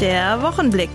Der Wochenblick.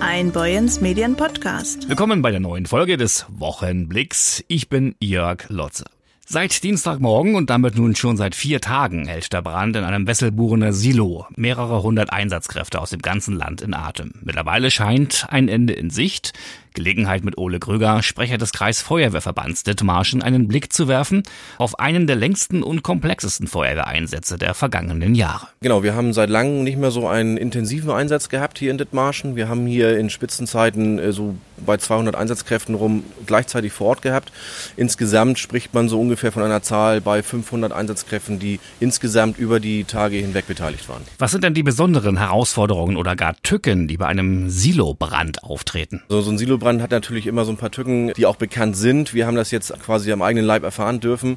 Ein Boyens Medien Podcast. Willkommen bei der neuen Folge des Wochenblicks. Ich bin Jörg Lotze. Seit Dienstagmorgen und damit nun schon seit vier Tagen hält der Brand in einem Wesselburener Silo mehrere hundert Einsatzkräfte aus dem ganzen Land in Atem. Mittlerweile scheint ein Ende in Sicht. Gelegenheit mit Ole Krüger, Sprecher des Kreisfeuerwehrverbands Dithmarschen, einen Blick zu werfen auf einen der längsten und komplexesten Feuerwehreinsätze der vergangenen Jahre. Genau, wir haben seit langem nicht mehr so einen intensiven Einsatz gehabt hier in Dithmarschen. Wir haben hier in Spitzenzeiten äh, so bei 200 Einsatzkräften rum gleichzeitig vor Ort gehabt. Insgesamt spricht man so ungefähr von einer Zahl bei 500 Einsatzkräften, die insgesamt über die Tage hinweg beteiligt waren. Was sind denn die besonderen Herausforderungen oder gar Tücken, die bei einem Silobrand auftreten? So, so ein Silo Hildebrand hat natürlich immer so ein paar Tücken, die auch bekannt sind. Wir haben das jetzt quasi am eigenen Leib erfahren dürfen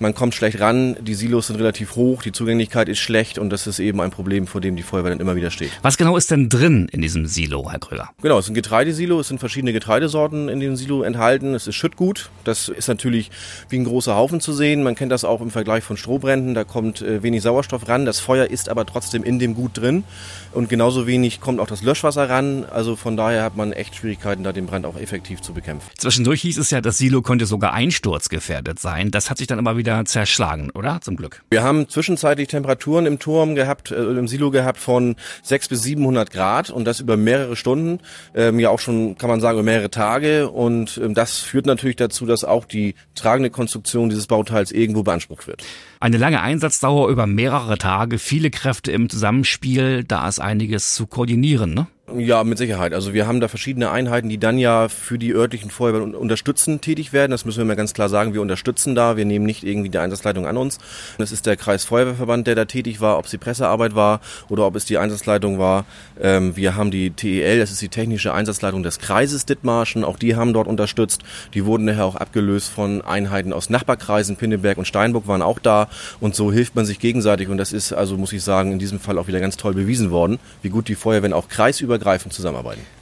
man kommt schlecht ran, die Silos sind relativ hoch, die Zugänglichkeit ist schlecht und das ist eben ein Problem, vor dem die Feuerwehr dann immer wieder steht. Was genau ist denn drin in diesem Silo, Herr Kröger? Genau, es ist ein Getreidesilo, es sind verschiedene Getreidesorten in dem Silo enthalten. Es ist Schüttgut, das ist natürlich wie ein großer Haufen zu sehen. Man kennt das auch im Vergleich von Strohbränden, da kommt äh, wenig Sauerstoff ran. Das Feuer ist aber trotzdem in dem Gut drin und genauso wenig kommt auch das Löschwasser ran. Also von daher hat man echt Schwierigkeiten, da den Brand auch effektiv zu bekämpfen. Zwischendurch hieß es ja, das Silo könnte sogar einsturzgefährdet sein. Das hat sich dann aber wieder wieder zerschlagen, oder? Zum Glück. Wir haben zwischenzeitlich Temperaturen im Turm gehabt, äh, im Silo gehabt von 600 bis 700 Grad und das über mehrere Stunden, ähm, ja auch schon, kann man sagen, über mehrere Tage und ähm, das führt natürlich dazu, dass auch die tragende Konstruktion dieses Bauteils irgendwo beansprucht wird. Eine lange Einsatzdauer über mehrere Tage, viele Kräfte im Zusammenspiel, da ist einiges zu koordinieren, ne? Ja, mit Sicherheit. Also wir haben da verschiedene Einheiten, die dann ja für die örtlichen Feuerwehren unterstützen tätig werden. Das müssen wir mal ganz klar sagen. Wir unterstützen da. Wir nehmen nicht irgendwie die Einsatzleitung an uns. Das ist der Kreisfeuerwehrverband, der da tätig war, ob es die Pressearbeit war oder ob es die Einsatzleitung war. Ähm, wir haben die TEL, das ist die technische Einsatzleitung des Kreises Dithmarschen. Auch die haben dort unterstützt. Die wurden nachher auch abgelöst von Einheiten aus Nachbarkreisen. Pinneberg und Steinburg waren auch da. Und so hilft man sich gegenseitig. Und das ist also, muss ich sagen, in diesem Fall auch wieder ganz toll bewiesen worden, wie gut die Feuerwehren auch kreisüber übergreifend zusammenarbeiten.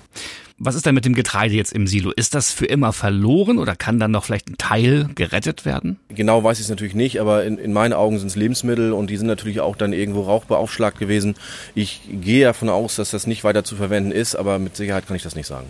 Was ist denn mit dem Getreide jetzt im Silo? Ist das für immer verloren oder kann dann noch vielleicht ein Teil gerettet werden? Genau weiß ich es natürlich nicht, aber in, in meinen Augen sind es Lebensmittel und die sind natürlich auch dann irgendwo rauchbeaufschlagt gewesen. Ich gehe davon aus, dass das nicht weiter zu verwenden ist, aber mit Sicherheit kann ich das nicht sagen.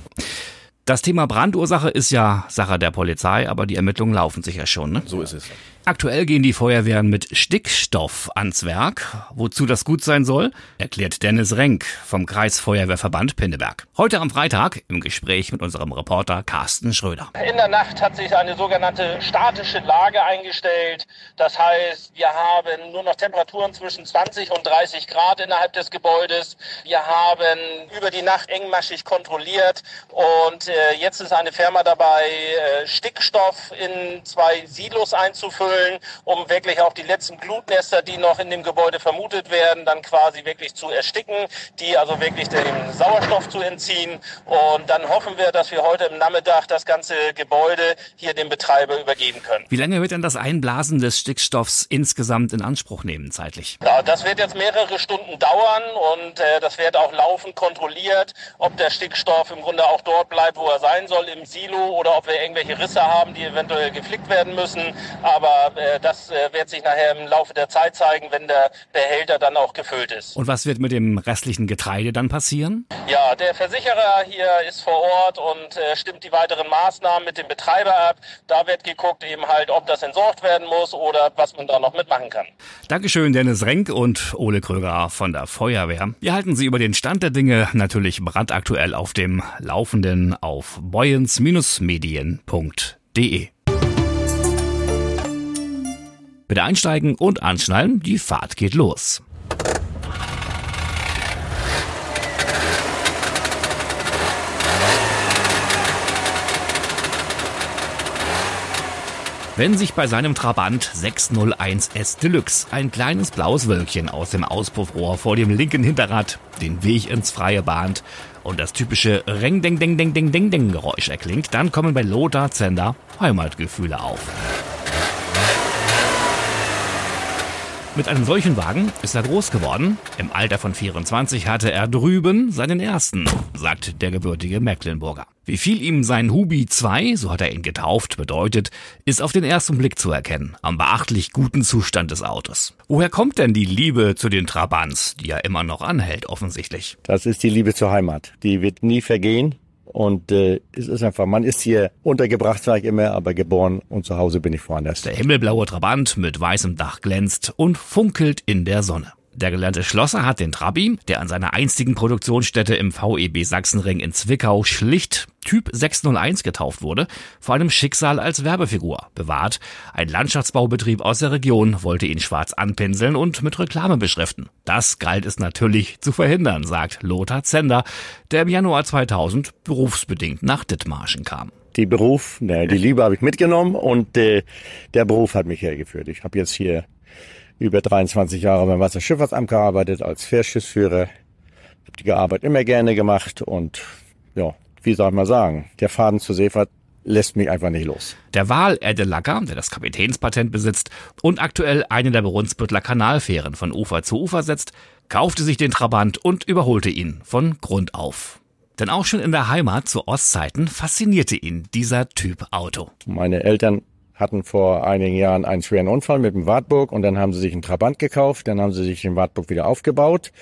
Das Thema Brandursache ist ja Sache der Polizei, aber die Ermittlungen laufen sicher schon. Ne? So ist es. Aktuell gehen die Feuerwehren mit Stickstoff ans Werk. Wozu das gut sein soll, erklärt Dennis Renk vom Kreisfeuerwehrverband Pinneberg. Heute am Freitag im Gespräch mit unserem Reporter Carsten Schröder. In der Nacht hat sich eine sogenannte statische Lage eingestellt. Das heißt, wir haben nur noch Temperaturen zwischen 20 und 30 Grad innerhalb des Gebäudes. Wir haben über die Nacht engmaschig kontrolliert und äh, jetzt ist eine Firma dabei, äh, Stickstoff in zwei Silos einzufüllen füllen, um wirklich auch die letzten Glutnester, die noch in dem Gebäude vermutet werden, dann quasi wirklich zu ersticken, die also wirklich den Sauerstoff zu entziehen. Und dann hoffen wir, dass wir heute im Nachmittag das ganze Gebäude hier dem Betreiber übergeben können. Wie lange wird denn das Einblasen des Stickstoffs insgesamt in Anspruch nehmen zeitlich? Ja, das wird jetzt mehrere Stunden dauern und äh, das wird auch laufend kontrolliert, ob der Stickstoff im Grunde auch dort bleibt, wo er sein soll, im Silo oder ob wir irgendwelche Risse haben, die eventuell geflickt werden müssen. Aber äh, das äh, wird sich nachher im Laufe der Zeit zeigen, wenn der Behälter dann auch gefüllt ist. Und was wird mit dem restlichen Getreide dann passieren? Ja, der Versicherer hier ist vor Ort und äh, stimmt die weiteren Maßnahmen mit dem Betreiber ab. Da wird geguckt eben halt, ob das entsorgt werden muss oder was man da noch mitmachen kann. Dankeschön, Dennis Renk und Ole Kröger von der Feuerwehr. Wir halten Sie über den Stand der Dinge natürlich brandaktuell auf dem Laufenden auf boyens-medien.de. Bitte einsteigen und anschnallen, die Fahrt geht los. Wenn sich bei seinem Trabant 601S Deluxe ein kleines blaues Wölkchen aus dem Auspuffrohr vor dem linken Hinterrad den Weg ins Freie bahnt und das typische Reng Deng Deng Deng Deng Deng Deng Geräusch erklingt, dann kommen bei Lothar Zender Heimatgefühle auf. Mit einem solchen Wagen ist er groß geworden. Im Alter von 24 hatte er drüben seinen ersten, sagt der gebürtige Mecklenburger. Wie viel ihm sein Hubi 2, so hat er ihn getauft, bedeutet, ist auf den ersten Blick zu erkennen, am beachtlich guten Zustand des Autos. Woher kommt denn die Liebe zu den Trabants, die ja immer noch anhält, offensichtlich? Das ist die Liebe zur Heimat. Die wird nie vergehen. Und äh, es ist einfach, man ist hier untergebracht, sage ich immer, aber geboren und zu Hause bin ich woanders. Der himmelblaue Trabant mit weißem Dach glänzt und funkelt in der Sonne. Der gelernte Schlosser hat den Trabi, der an seiner einstigen Produktionsstätte im VEB Sachsenring in Zwickau schlicht Typ 601 getauft wurde, vor einem Schicksal als Werbefigur bewahrt. Ein Landschaftsbaubetrieb aus der Region wollte ihn schwarz anpinseln und mit Reklame beschriften. Das galt es natürlich zu verhindern, sagt Lothar Zender, der im Januar 2000 berufsbedingt nach Dithmarschen kam die Beruf, ne, die Liebe habe ich mitgenommen und äh, der Beruf hat mich hergeführt. Ich habe jetzt hier über 23 Jahre beim Wasserschifffahrtsamt gearbeitet als Fährschiffsführer. Habe die Arbeit immer gerne gemacht und ja, wie soll man sagen, der Faden zur Seefahrt lässt mich einfach nicht los. Der Wal Erdelacker, der das Kapitänspatent besitzt und aktuell eine der Brunsbüttler Kanalfähren von Ufer zu Ufer setzt, kaufte sich den Trabant und überholte ihn von Grund auf. Denn auch schon in der Heimat zu Ostzeiten faszinierte ihn dieser Typ Auto. Meine Eltern hatten vor einigen Jahren einen schweren Unfall mit dem Wartburg und dann haben sie sich einen Trabant gekauft, dann haben sie sich den Wartburg wieder aufgebaut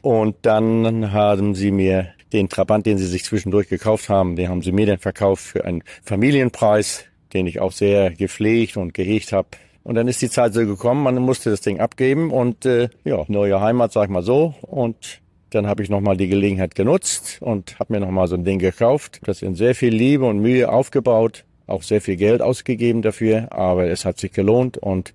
und dann haben sie mir den Trabant, den sie sich zwischendurch gekauft haben, den haben sie mir dann verkauft für einen Familienpreis, den ich auch sehr gepflegt und gehegt habe. Und dann ist die Zeit so gekommen, man musste das Ding abgeben und äh, ja, neue Heimat, sag ich mal so. Und dann habe ich nochmal die Gelegenheit genutzt und habe mir nochmal so ein Ding gekauft, das in sehr viel Liebe und Mühe aufgebaut auch sehr viel Geld ausgegeben dafür, aber es hat sich gelohnt und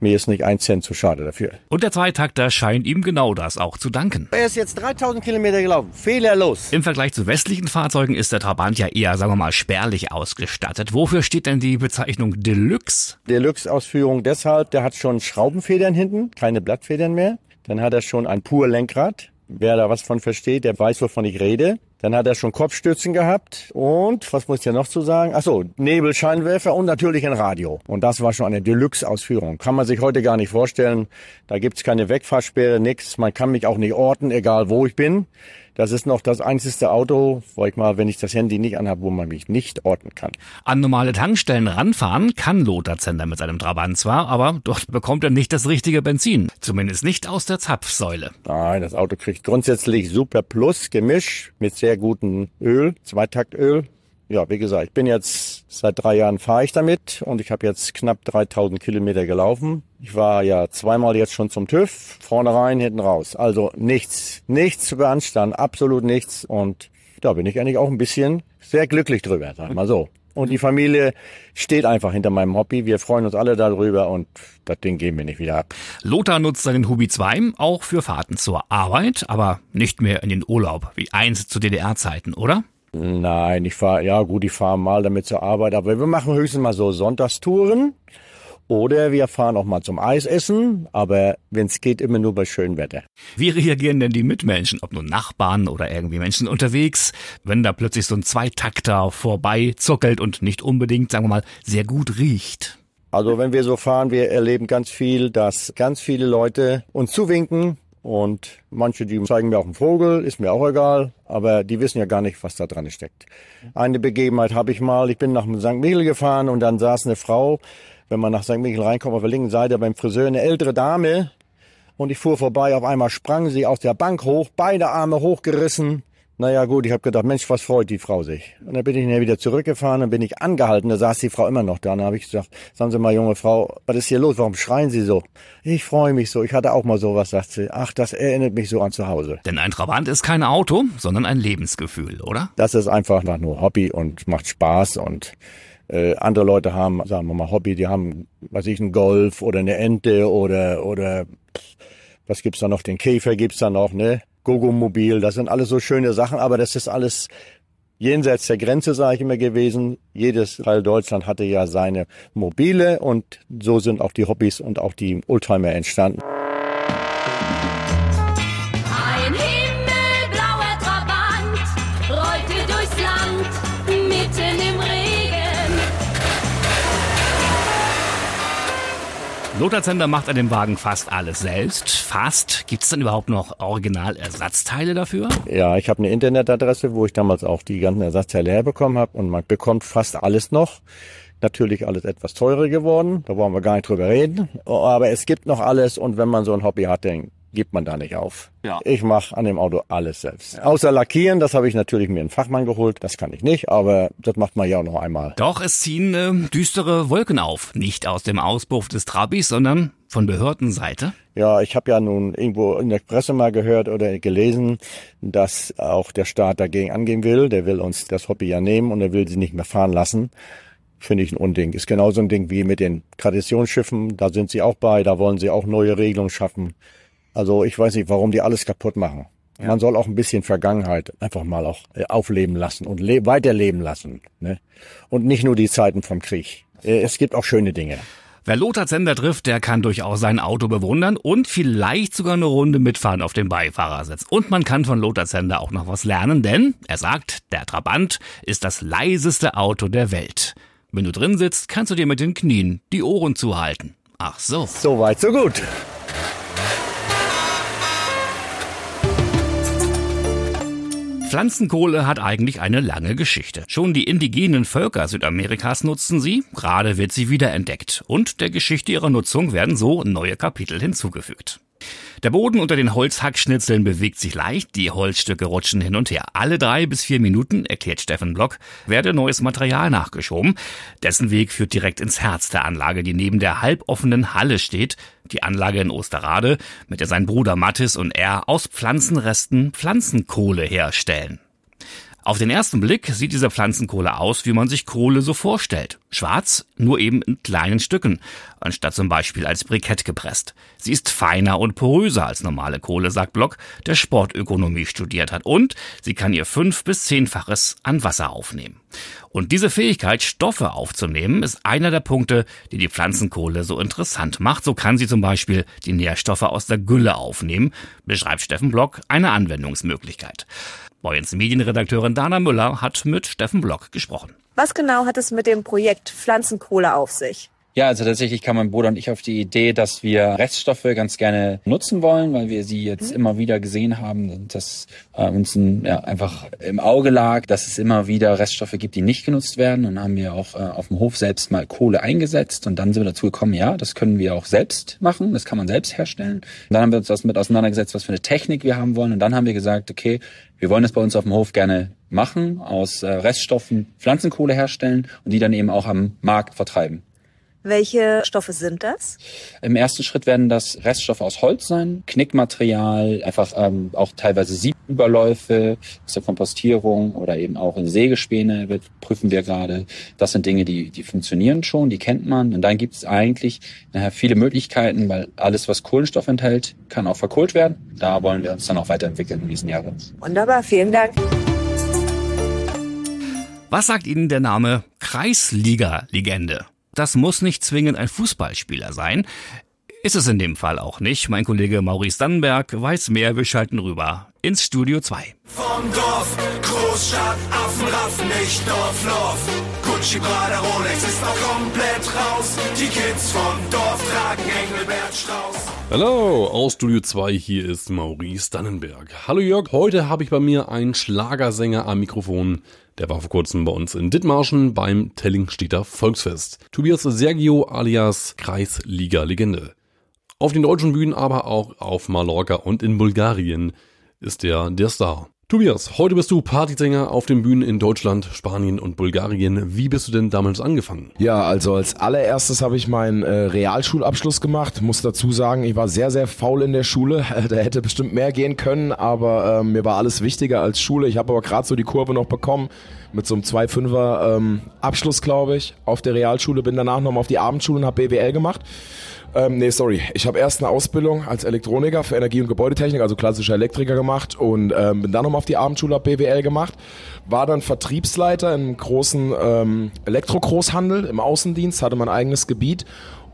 mir ist nicht ein Cent zu schade dafür. Und der Zweitakter scheint ihm genau das auch zu danken. Er ist jetzt 3000 Kilometer gelaufen, fehlerlos. Im Vergleich zu westlichen Fahrzeugen ist der Trabant ja eher, sagen wir mal, spärlich ausgestattet. Wofür steht denn die Bezeichnung Deluxe? Deluxe-Ausführung deshalb, der hat schon Schraubenfedern hinten, keine Blattfedern mehr. Dann hat er schon ein pur Lenkrad. Wer da was von versteht, der weiß, wovon ich rede. Dann hat er schon Kopfstützen gehabt und was muss ich ja noch zu sagen? Ach so, Nebelscheinwerfer und natürlich ein Radio. Und das war schon eine Deluxe-Ausführung. Kann man sich heute gar nicht vorstellen. Da gibt's keine Wegfahrsperre, nix. Man kann mich auch nicht orten, egal wo ich bin. Das ist noch das einzige Auto, wo ich mal, wenn ich das Handy nicht anhabe, wo man mich nicht orten kann. An normale Tankstellen ranfahren kann Lothar Zender mit seinem Trabant zwar, aber dort bekommt er nicht das richtige Benzin. Zumindest nicht aus der Zapfsäule. Nein, das Auto kriegt grundsätzlich Super Plus Gemisch mit sehr gutem Öl, Zweitaktöl. Ja, wie gesagt, ich bin jetzt seit drei Jahren fahre ich damit und ich habe jetzt knapp 3000 Kilometer gelaufen. Ich war ja zweimal jetzt schon zum TÜV, vorne rein, hinten raus. Also nichts, nichts zu beanstanden, absolut nichts. Und da bin ich eigentlich auch ein bisschen sehr glücklich drüber, sag mal so. Und die Familie steht einfach hinter meinem Hobby. Wir freuen uns alle darüber und das Ding geben wir nicht wieder ab. Lothar nutzt seinen Hubi 2 auch für Fahrten zur Arbeit, aber nicht mehr in den Urlaub, wie einst zu DDR-Zeiten, oder? Nein, ich fahre, ja gut, ich fahre mal damit zur Arbeit, aber wir machen höchstens mal so Sonntagstouren. Oder wir fahren auch mal zum Eisessen, aber wenn es geht, immer nur bei schönem Wetter. Wie reagieren denn die Mitmenschen, ob nun Nachbarn oder irgendwie Menschen unterwegs, wenn da plötzlich so ein Zweitakter vorbei zuckelt und nicht unbedingt, sagen wir mal, sehr gut riecht? Also wenn wir so fahren, wir erleben ganz viel, dass ganz viele Leute uns zuwinken, und manche, die zeigen mir auch einen Vogel, ist mir auch egal, aber die wissen ja gar nicht, was da dran steckt. Eine Begebenheit habe ich mal, ich bin nach St. Michel gefahren und dann saß eine Frau, wenn man nach St. Michel reinkommt, auf der linken Seite beim Friseur, eine ältere Dame. Und ich fuhr vorbei, auf einmal sprang sie aus der Bank hoch, beide Arme hochgerissen naja gut, ich habe gedacht, Mensch, was freut die Frau sich? Und dann bin ich wieder zurückgefahren, dann bin ich angehalten, da saß die Frau immer noch da. Und dann habe ich gesagt, sagen Sie mal, junge Frau, was ist hier los? Warum schreien Sie so? Ich freue mich so, ich hatte auch mal sowas, sagt sie. Ach, das erinnert mich so an zu Hause. Denn ein Trabant ist kein Auto, sondern ein Lebensgefühl, oder? Das ist einfach nur Hobby und macht Spaß und äh, andere Leute haben, sagen wir mal, Hobby, die haben, weiß ich, einen Golf oder eine Ente oder, oder was gibt's da noch? Den Käfer gibt's da noch, ne? Gogo-Mobil, das sind alles so schöne Sachen, aber das ist alles jenseits der Grenze, sage ich immer gewesen. Jedes Teil Deutschland hatte ja seine Mobile und so sind auch die Hobbys und auch die Oldtimer entstanden. Lothar Zender macht an dem Wagen fast alles selbst. Fast. Gibt es denn überhaupt noch Originalersatzteile dafür? Ja, ich habe eine Internetadresse, wo ich damals auch die ganzen Ersatzteile herbekommen habe und man bekommt fast alles noch. Natürlich alles etwas teurer geworden, da wollen wir gar nicht drüber reden. Aber es gibt noch alles und wenn man so ein Hobby hat, dann gibt man da nicht auf. Ja. Ich mache an dem Auto alles selbst. Ja. Außer lackieren, das habe ich natürlich mir einen Fachmann geholt. Das kann ich nicht, aber das macht man ja auch noch einmal. Doch, es ziehen äh, düstere Wolken auf. Nicht aus dem Auspuff des Trabis, sondern von Behördenseite. Ja, ich habe ja nun irgendwo in der Presse mal gehört oder gelesen, dass auch der Staat dagegen angehen will. Der will uns das Hobby ja nehmen und er will sie nicht mehr fahren lassen finde ich ein Unding. Ist genauso ein Ding wie mit den Traditionsschiffen. Da sind sie auch bei, da wollen sie auch neue Regelungen schaffen. Also ich weiß nicht, warum die alles kaputt machen. Ja. Man soll auch ein bisschen Vergangenheit einfach mal auch äh, aufleben lassen und weiterleben lassen. Ne? Und nicht nur die Zeiten vom Krieg. Äh, es gibt auch schöne Dinge. Wer Lothar Zender trifft, der kann durchaus sein Auto bewundern und vielleicht sogar eine Runde mitfahren auf dem Beifahrersitz. Und man kann von Lothar Zender auch noch was lernen, denn er sagt, der Trabant ist das leiseste Auto der Welt. Wenn du drin sitzt, kannst du dir mit den Knien die Ohren zuhalten. Ach so. So weit, so gut. Pflanzenkohle hat eigentlich eine lange Geschichte. Schon die indigenen Völker Südamerikas nutzen sie, gerade wird sie wiederentdeckt und der Geschichte ihrer Nutzung werden so neue Kapitel hinzugefügt. Der Boden unter den Holzhackschnitzeln bewegt sich leicht, die Holzstücke rutschen hin und her. Alle drei bis vier Minuten, erklärt Steffen Block, werde neues Material nachgeschoben. Dessen Weg führt direkt ins Herz der Anlage, die neben der halboffenen Halle steht. Die Anlage in Osterrade, mit der sein Bruder Mattis und er aus Pflanzenresten Pflanzenkohle herstellen. Auf den ersten Blick sieht diese Pflanzenkohle aus, wie man sich Kohle so vorstellt. Schwarz, nur eben in kleinen Stücken, anstatt zum Beispiel als Brikett gepresst. Sie ist feiner und poröser als normale Kohle, sagt Block, der Sportökonomie studiert hat. Und sie kann ihr fünf- bis zehnfaches an Wasser aufnehmen. Und diese Fähigkeit, Stoffe aufzunehmen, ist einer der Punkte, die die Pflanzenkohle so interessant macht. So kann sie zum Beispiel die Nährstoffe aus der Gülle aufnehmen, beschreibt Steffen Block eine Anwendungsmöglichkeit. Boyens Medienredakteurin Dana Müller hat mit Steffen Block gesprochen. Was genau hat es mit dem Projekt Pflanzenkohle auf sich? Ja, also tatsächlich kam mein Bruder und ich auf die Idee, dass wir Reststoffe ganz gerne nutzen wollen, weil wir sie jetzt mhm. immer wieder gesehen haben und dass äh, uns ein, ja, einfach im Auge lag, dass es immer wieder Reststoffe gibt, die nicht genutzt werden. Und haben wir auch äh, auf dem Hof selbst mal Kohle eingesetzt und dann sind wir dazu gekommen, ja, das können wir auch selbst machen, das kann man selbst herstellen. Und dann haben wir uns das mit auseinandergesetzt, was für eine Technik wir haben wollen. Und dann haben wir gesagt, okay, wir wollen das bei uns auf dem Hof gerne machen, aus äh, Reststoffen Pflanzenkohle herstellen und die dann eben auch am Markt vertreiben. Welche Stoffe sind das? Im ersten Schritt werden das Reststoffe aus Holz sein, Knickmaterial, einfach ähm, auch teilweise Siebüberläufe aus der Kompostierung oder eben auch in Sägespäne wird, prüfen wir gerade. Das sind Dinge, die, die funktionieren schon, die kennt man. Und dann gibt es eigentlich nachher viele Möglichkeiten, weil alles, was Kohlenstoff enthält, kann auch verkohlt werden. Da wollen wir uns dann auch weiterentwickeln in diesen Jahren. Wunderbar, vielen Dank. Was sagt Ihnen der Name Kreisliga-Legende? Das muss nicht zwingend ein Fußballspieler sein. Ist es in dem Fall auch nicht. Mein Kollege Maurice Dannenberg weiß mehr. Wir schalten rüber ins Studio 2. Vom Dorf, Großstadt, Affenraff, nicht Dorflof. Gucci, Prada, Rolex ist auch komplett raus. Die Kids vom Dorf tragen Engelbert Strauß. Hallo, aus Studio 2, hier ist Maurice Dannenberg. Hallo Jörg, heute habe ich bei mir einen Schlagersänger am Mikrofon. Der war vor kurzem bei uns in Dithmarschen beim Tellingstädter Volksfest. Tobias Sergio alias Kreisliga-Legende. Auf den deutschen Bühnen, aber auch auf Mallorca und in Bulgarien ist er der Star. Tobias, heute bist du Partysänger auf den Bühnen in Deutschland, Spanien und Bulgarien. Wie bist du denn damals angefangen? Ja, also als allererstes habe ich meinen äh, Realschulabschluss gemacht. Muss dazu sagen, ich war sehr, sehr faul in der Schule. da hätte bestimmt mehr gehen können, aber äh, mir war alles wichtiger als Schule. Ich habe aber gerade so die Kurve noch bekommen mit so einem 2-5er ähm, Abschluss, glaube ich, auf der Realschule. Bin danach nochmal auf die Abendschule und habe BWL gemacht. Ähm, nee, sorry. Ich habe erst eine Ausbildung als Elektroniker für Energie- und Gebäudetechnik, also klassischer Elektriker gemacht und ähm, bin dann nochmal auf die Abendschule, BWL gemacht. War dann Vertriebsleiter im großen ähm, Elektrogroßhandel im Außendienst, hatte mein eigenes Gebiet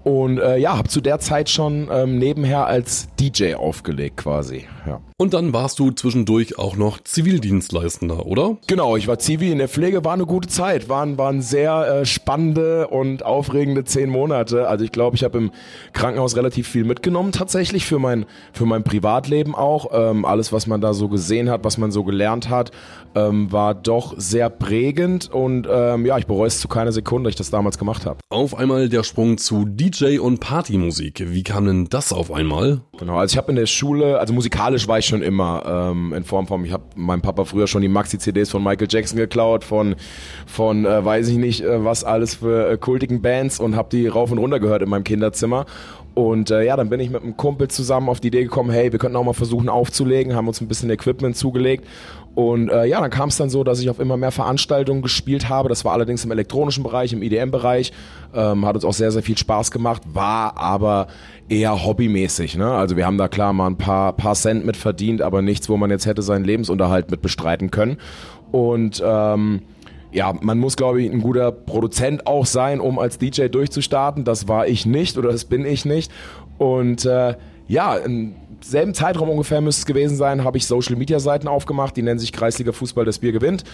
Und äh, ja, habe zu der Zeit schon ähm, nebenher als DJ aufgelegt quasi. Ja. Und dann warst du zwischendurch auch noch Zivildienstleistender, oder? Genau, ich war Zivi in der Pflege, war eine gute Zeit, waren, waren sehr äh, spannende und aufregende zehn Monate. Also ich glaube, ich habe im Krankenhaus relativ viel mitgenommen tatsächlich für mein, für mein Privatleben auch. Ähm, alles, was man da so gesehen hat, was man so gelernt hat, ähm, war doch sehr prägend und ähm, ja, ich bereue es zu keiner Sekunde, dass ich das damals gemacht habe. Auf einmal der Sprung zu DJ und Partymusik. Wie kam denn das auf einmal? Genau, also ich habe in der Schule, also musikalisch war ich schon immer ähm, in Form von, ich habe meinem Papa früher schon die Maxi-CDs von Michael Jackson geklaut, von, von äh, weiß ich nicht, äh, was alles für äh, kultigen Bands und habe die rauf und runter gehört in meinem Kinderzimmer. Und äh, ja, dann bin ich mit einem Kumpel zusammen auf die Idee gekommen, hey, wir könnten auch mal versuchen aufzulegen, haben uns ein bisschen Equipment zugelegt. Und äh, ja, dann kam es dann so, dass ich auf immer mehr Veranstaltungen gespielt habe. Das war allerdings im elektronischen Bereich, im IDM-Bereich. Ähm, hat uns auch sehr, sehr viel Spaß gemacht, war aber eher hobbymäßig. Ne? Also wir haben da klar mal ein paar, paar Cent mit verdient, aber nichts, wo man jetzt hätte seinen Lebensunterhalt mit bestreiten können. Und ähm, ja, man muss, glaube ich, ein guter Produzent auch sein, um als DJ durchzustarten. Das war ich nicht oder das bin ich nicht. Und äh, ja, selben Zeitraum ungefähr müsste es gewesen sein, habe ich Social Media Seiten aufgemacht, die nennen sich Kreisliga Fußball das Bier gewinnt.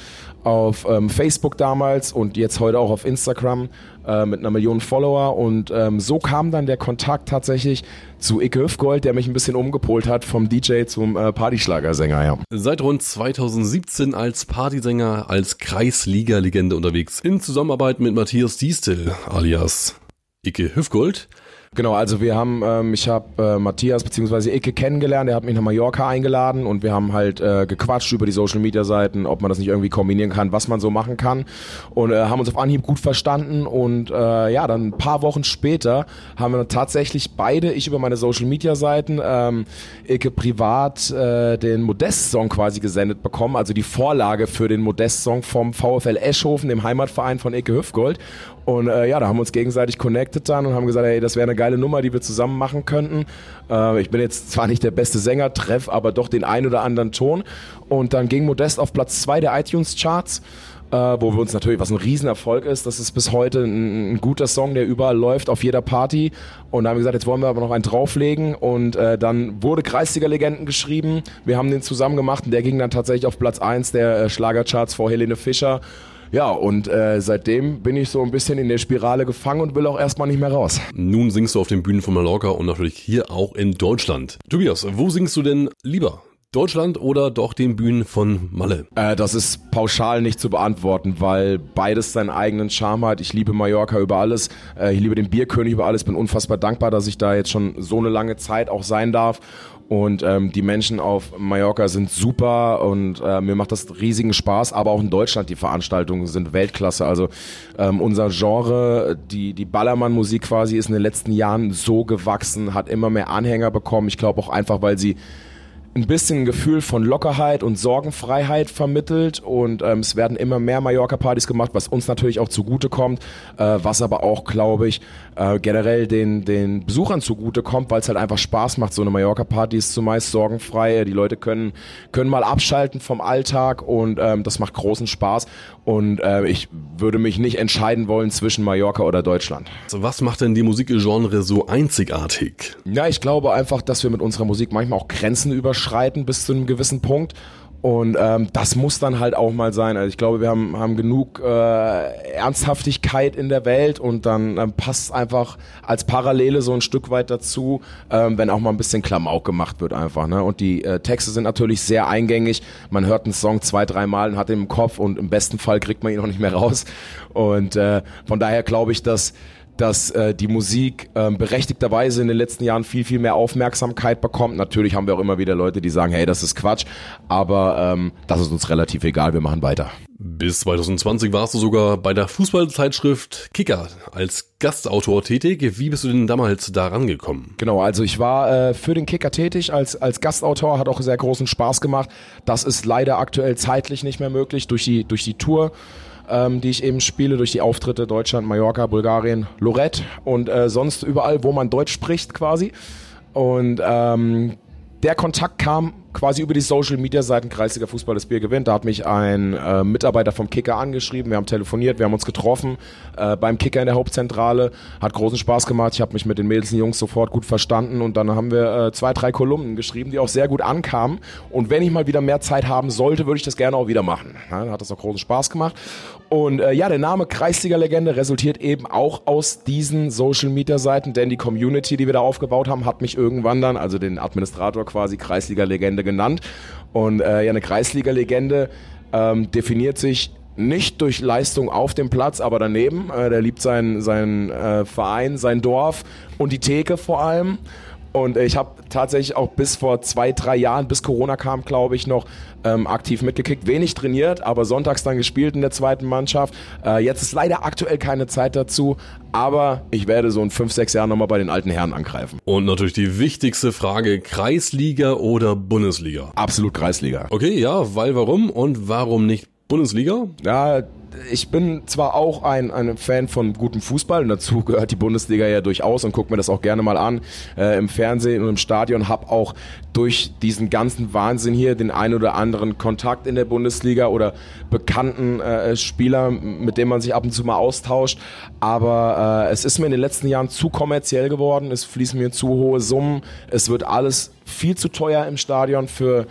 Auf ähm, Facebook damals und jetzt heute auch auf Instagram äh, mit einer Million Follower. Und ähm, so kam dann der Kontakt tatsächlich zu Icke Hüfgold, der mich ein bisschen umgepolt hat vom DJ zum äh, Partyschlagersänger. Ja. Seit rund 2017 als Partysänger, als Kreisliga-Legende unterwegs. In Zusammenarbeit mit Matthias Diestel alias Icke Hüfgold. Genau, also wir haben, ähm, ich habe äh, Matthias bzw. Icke kennengelernt, er hat mich nach Mallorca eingeladen und wir haben halt äh, gequatscht über die Social Media Seiten, ob man das nicht irgendwie kombinieren kann, was man so machen kann und äh, haben uns auf Anhieb gut verstanden und äh, ja, dann ein paar Wochen später haben wir tatsächlich beide, ich über meine Social Media Seiten, ähm, Icke privat äh, den Modest-Song quasi gesendet bekommen, also die Vorlage für den Modest-Song vom VfL Eschhofen, dem Heimatverein von Icke Hüfgold und äh, ja, da haben wir uns gegenseitig connected dann und haben gesagt, hey, das wäre eine geile Nummer, die wir zusammen machen könnten. Äh, ich bin jetzt zwar nicht der beste Sänger, treff aber doch den ein oder anderen Ton. Und dann ging Modest auf Platz zwei der iTunes-Charts. Äh, wo wir uns natürlich, was ein Riesenerfolg ist, das ist bis heute ein, ein, guter Song, der überall läuft, auf jeder Party. Und da haben wir gesagt, jetzt wollen wir aber noch einen drauflegen. Und äh, dann wurde Kreisliga-Legenden geschrieben. Wir haben den zusammen gemacht und der ging dann tatsächlich auf Platz eins der äh, Schlagercharts vor Helene Fischer. Ja, und äh, seitdem bin ich so ein bisschen in der Spirale gefangen und will auch erstmal nicht mehr raus. Nun singst du auf den Bühnen von Mallorca und natürlich hier auch in Deutschland. Tobias, wo singst du denn lieber? Deutschland oder doch den Bühnen von Malle? Äh, das ist pauschal nicht zu beantworten, weil beides seinen eigenen Charme hat. Ich liebe Mallorca über alles. Äh, ich liebe den Bierkönig über alles. Bin unfassbar dankbar, dass ich da jetzt schon so eine lange Zeit auch sein darf. Und ähm, die Menschen auf Mallorca sind super und äh, mir macht das riesigen Spaß, aber auch in Deutschland die Veranstaltungen sind Weltklasse. Also ähm, unser Genre, die, die Ballermann-Musik quasi ist in den letzten Jahren so gewachsen, hat immer mehr Anhänger bekommen. Ich glaube auch einfach, weil sie ein bisschen ein Gefühl von Lockerheit und Sorgenfreiheit vermittelt und ähm, es werden immer mehr Mallorca-Partys gemacht, was uns natürlich auch zugute kommt, äh, was aber auch, glaube ich, äh, generell den, den Besuchern zugute kommt, weil es halt einfach Spaß macht. So eine Mallorca-Party ist zumeist sorgenfrei, die Leute können, können mal abschalten vom Alltag und ähm, das macht großen Spaß und äh, ich würde mich nicht entscheiden wollen zwischen Mallorca oder Deutschland. Also was macht denn die Musikgenre so einzigartig? Ja, ich glaube einfach, dass wir mit unserer Musik manchmal auch Grenzen überschreiten überschreiten bis zu einem gewissen Punkt. Und ähm, das muss dann halt auch mal sein. Also ich glaube, wir haben, haben genug äh, Ernsthaftigkeit in der Welt und dann ähm, passt einfach als Parallele so ein Stück weit dazu, ähm, wenn auch mal ein bisschen Klamauk gemacht wird einfach. Ne? Und die äh, Texte sind natürlich sehr eingängig. Man hört einen Song zwei, dreimal und hat ihn im Kopf und im besten Fall kriegt man ihn auch nicht mehr raus. Und äh, von daher glaube ich, dass dass äh, die Musik äh, berechtigterweise in den letzten Jahren viel, viel mehr Aufmerksamkeit bekommt. Natürlich haben wir auch immer wieder Leute, die sagen, hey, das ist Quatsch, aber ähm, das ist uns relativ egal, wir machen weiter. Bis 2020 warst du sogar bei der Fußballzeitschrift Kicker als Gastautor tätig. Wie bist du denn damals da rangekommen? Genau, also ich war äh, für den Kicker tätig als, als Gastautor, hat auch sehr großen Spaß gemacht. Das ist leider aktuell zeitlich nicht mehr möglich durch die, durch die Tour ähm, die ich eben spiele durch die Auftritte Deutschland, Mallorca, Bulgarien, Lorette und äh, sonst überall, wo man Deutsch spricht quasi. Und ähm, der Kontakt kam quasi über die Social Media Seiten Kreisliga Fußball das Bier gewinnt. Da hat mich ein äh, Mitarbeiter vom Kicker angeschrieben. Wir haben telefoniert, wir haben uns getroffen äh, beim Kicker in der Hauptzentrale. Hat großen Spaß gemacht. Ich habe mich mit den Mädels und Jungs sofort gut verstanden und dann haben wir äh, zwei, drei Kolumnen geschrieben, die auch sehr gut ankamen. Und wenn ich mal wieder mehr Zeit haben sollte, würde ich das gerne auch wieder machen. Ja, dann hat das auch großen Spaß gemacht. Und äh, ja, der Name Kreisliga-Legende resultiert eben auch aus diesen Social-Media-Seiten, denn die Community, die wir da aufgebaut haben, hat mich irgendwann dann, also den Administrator quasi Kreisliga-Legende genannt. Und äh, ja, eine Kreisliga-Legende ähm, definiert sich nicht durch Leistung auf dem Platz, aber daneben. Äh, der liebt seinen, seinen äh, Verein, sein Dorf und die Theke vor allem. Und ich habe tatsächlich auch bis vor zwei, drei Jahren, bis Corona kam, glaube ich, noch ähm, aktiv mitgekickt. Wenig trainiert, aber sonntags dann gespielt in der zweiten Mannschaft. Äh, jetzt ist leider aktuell keine Zeit dazu, aber ich werde so in fünf, sechs Jahren nochmal bei den alten Herren angreifen. Und natürlich die wichtigste Frage, Kreisliga oder Bundesliga? Absolut Kreisliga. Okay, ja, weil warum und warum nicht Bundesliga? Ja, ich bin zwar auch ein, ein Fan von gutem Fußball und dazu gehört die Bundesliga ja durchaus und gucke mir das auch gerne mal an äh, im Fernsehen und im Stadion, habe auch durch diesen ganzen Wahnsinn hier den ein oder anderen Kontakt in der Bundesliga oder bekannten äh, Spieler, mit denen man sich ab und zu mal austauscht, aber äh, es ist mir in den letzten Jahren zu kommerziell geworden, es fließen mir zu hohe Summen, es wird alles viel zu teuer im Stadion für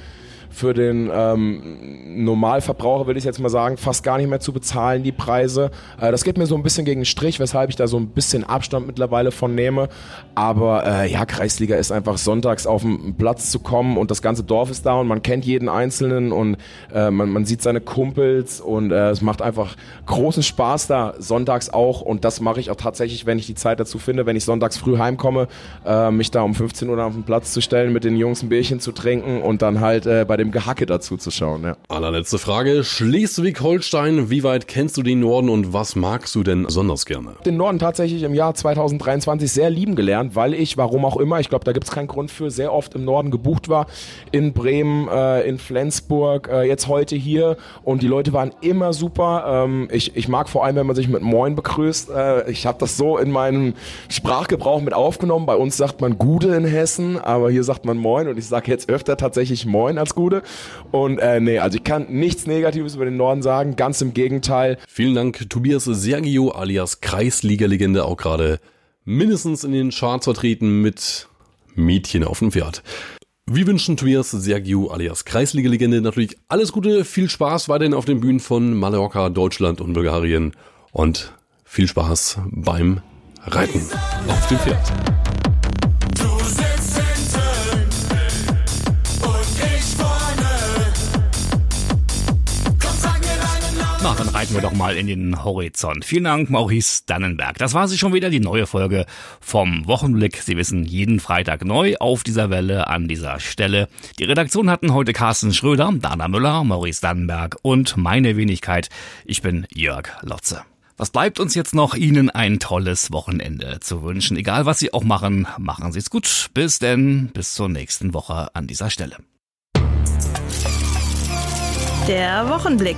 für den ähm, Normalverbraucher, will ich jetzt mal sagen, fast gar nicht mehr zu bezahlen, die Preise. Äh, das geht mir so ein bisschen gegen den Strich, weshalb ich da so ein bisschen Abstand mittlerweile von nehme. Aber äh, ja, Kreisliga ist einfach sonntags auf den Platz zu kommen und das ganze Dorf ist da und man kennt jeden Einzelnen und äh, man, man sieht seine Kumpels und äh, es macht einfach großen Spaß da, sonntags auch. Und das mache ich auch tatsächlich, wenn ich die Zeit dazu finde, wenn ich sonntags früh heimkomme, äh, mich da um 15 Uhr auf den Platz zu stellen, mit den Jungs ein Bierchen zu trinken und dann halt äh, bei dem Gehacke dazu zu schauen. Ja. Allerletzte Frage. Schleswig-Holstein, wie weit kennst du den Norden und was magst du denn besonders gerne? Den Norden tatsächlich im Jahr 2023 sehr lieben gelernt, weil ich, warum auch immer, ich glaube, da gibt es keinen Grund für, sehr oft im Norden gebucht war. In Bremen, äh, in Flensburg, äh, jetzt heute hier und die Leute waren immer super. Ähm, ich, ich mag vor allem, wenn man sich mit Moin begrüßt. Äh, ich habe das so in meinem Sprachgebrauch mit aufgenommen. Bei uns sagt man Gude in Hessen, aber hier sagt man Moin und ich sage jetzt öfter tatsächlich Moin als Gude. Und äh, nee, also ich kann nichts Negatives über den Norden sagen, ganz im Gegenteil. Vielen Dank, Tobias Sergio alias Kreisliga-Legende, auch gerade mindestens in den Charts vertreten mit Mädchen auf dem Pferd. Wir wünschen Tobias Sergio alias Kreisliga-Legende natürlich alles Gute, viel Spaß weiterhin auf den Bühnen von Mallorca, Deutschland und Bulgarien und viel Spaß beim Reiten auf dem Pferd. Dann reiten wir doch mal in den Horizont. Vielen Dank, Maurice Dannenberg. Das war sie schon wieder, die neue Folge vom Wochenblick. Sie wissen, jeden Freitag neu auf dieser Welle an dieser Stelle. Die Redaktion hatten heute Carsten Schröder, Dana Müller, Maurice Dannenberg und meine Wenigkeit. Ich bin Jörg Lotze. Was bleibt uns jetzt noch, Ihnen ein tolles Wochenende zu wünschen. Egal, was Sie auch machen, machen Sie es gut. Bis denn, bis zur nächsten Woche an dieser Stelle. Der Wochenblick.